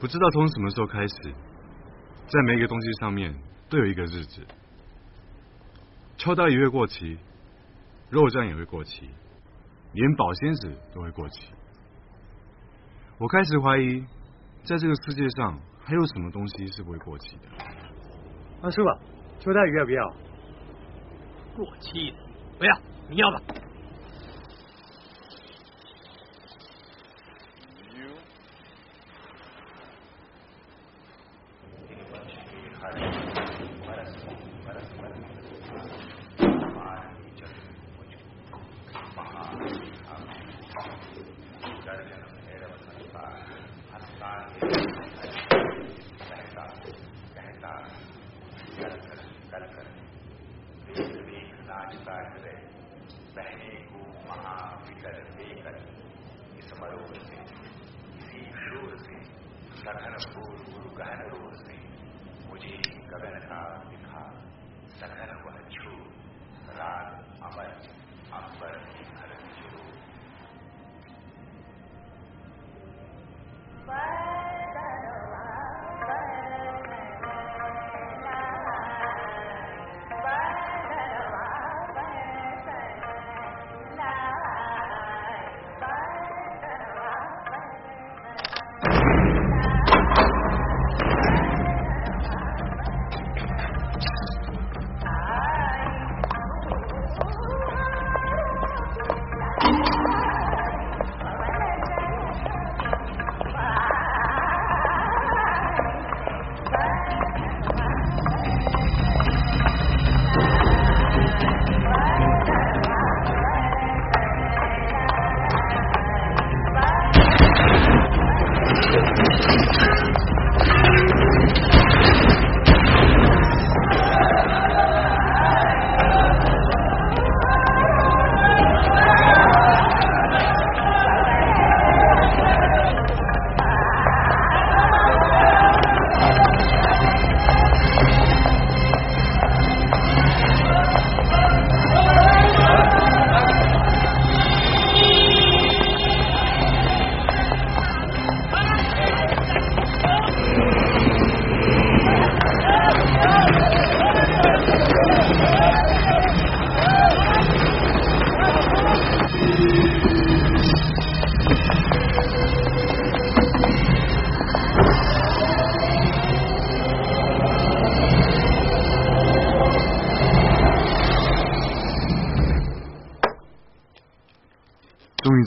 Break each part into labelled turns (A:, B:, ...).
A: 不知道从什么时候开始，在每一个东西上面都有一个日子。秋刀鱼会过期，肉酱也会过期，连保鲜纸都会过期。我开始怀疑，在这个世界上还有什么东西是不会过期的。
B: 阿叔，秋刀鱼要不要？
C: 过期的，不要，你要吧。
A: सघन फूल
C: गुरु गहन रोज से मुझे गगन का दिखा। सघन वह छू, राग अमर अंबर दिखा।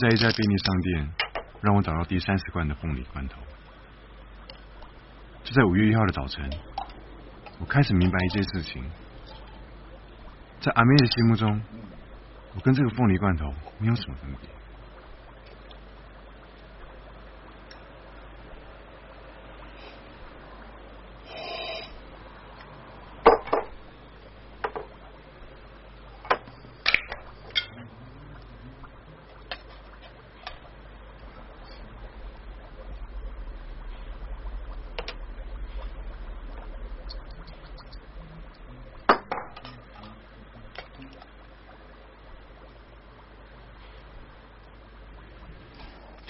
A: 在一家便利商店，让我找到第三十罐的凤梨罐头。就在五月一号的早晨，我开始明白一件事情：在阿妹的心目中，我跟这个凤梨罐头没有什么分别。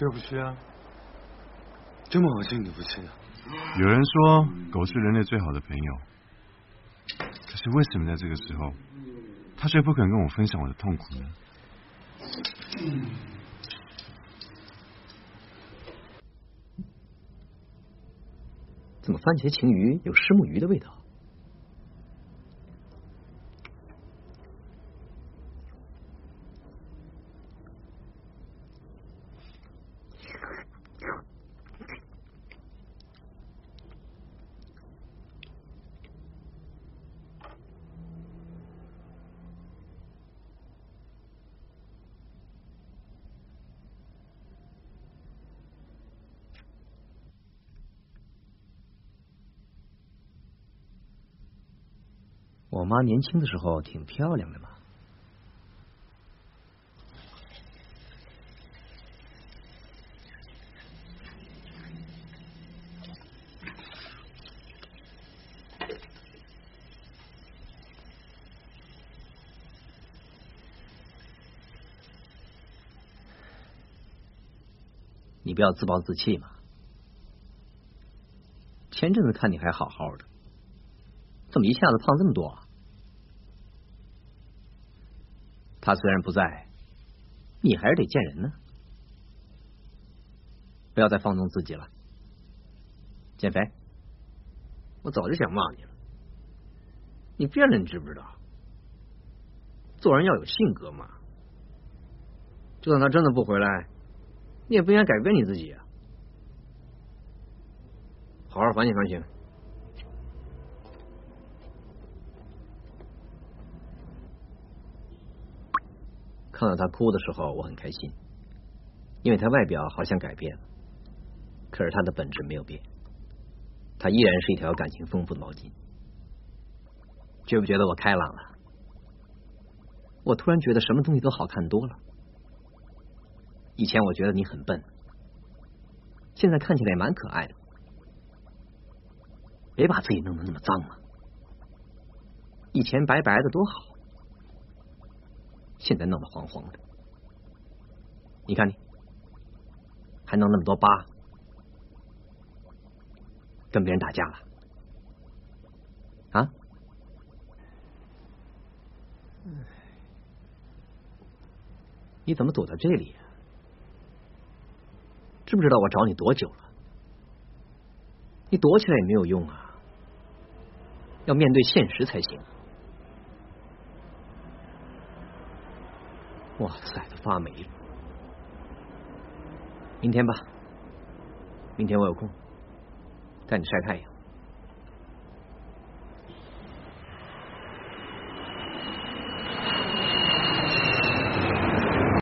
B: 这不吃啊？这么恶心你不吃？
A: 有人说狗是人类最好的朋友，可是为什么在这个时候，它却不肯跟我分享我的痛苦呢？
D: 怎么番茄青鱼有虱目鱼的味道？我妈年轻的时候挺漂亮的嘛。你不要自暴自弃嘛。前阵子看你还好好的，怎么一下子胖这么多啊？他虽然不在，你还是得见人呢。不要再放纵自己了，减肥。
C: 我早就想骂你了，你变了，你知不知道？做人要有性格嘛。就算他真的不回来，你也不应该改变你自己啊。好好反省反省。
D: 看到他哭的时候，我很开心，因为他外表好像改变了，可是他的本质没有变，他依然是一条感情丰富的毛巾。觉不觉得我开朗了？我突然觉得什么东西都好看多了。以前我觉得你很笨，现在看起来蛮可爱的。别把自己弄得那么脏嘛！以前白白的多好，现在弄得黄黄的。你看你，还弄那么多疤，跟别人打架了啊？你怎么躲在这里？知不知道我找你多久了？你躲起来也没有用啊！要面对现实才行。哇塞，都发霉了。明天吧，明天我有空，带你晒太阳。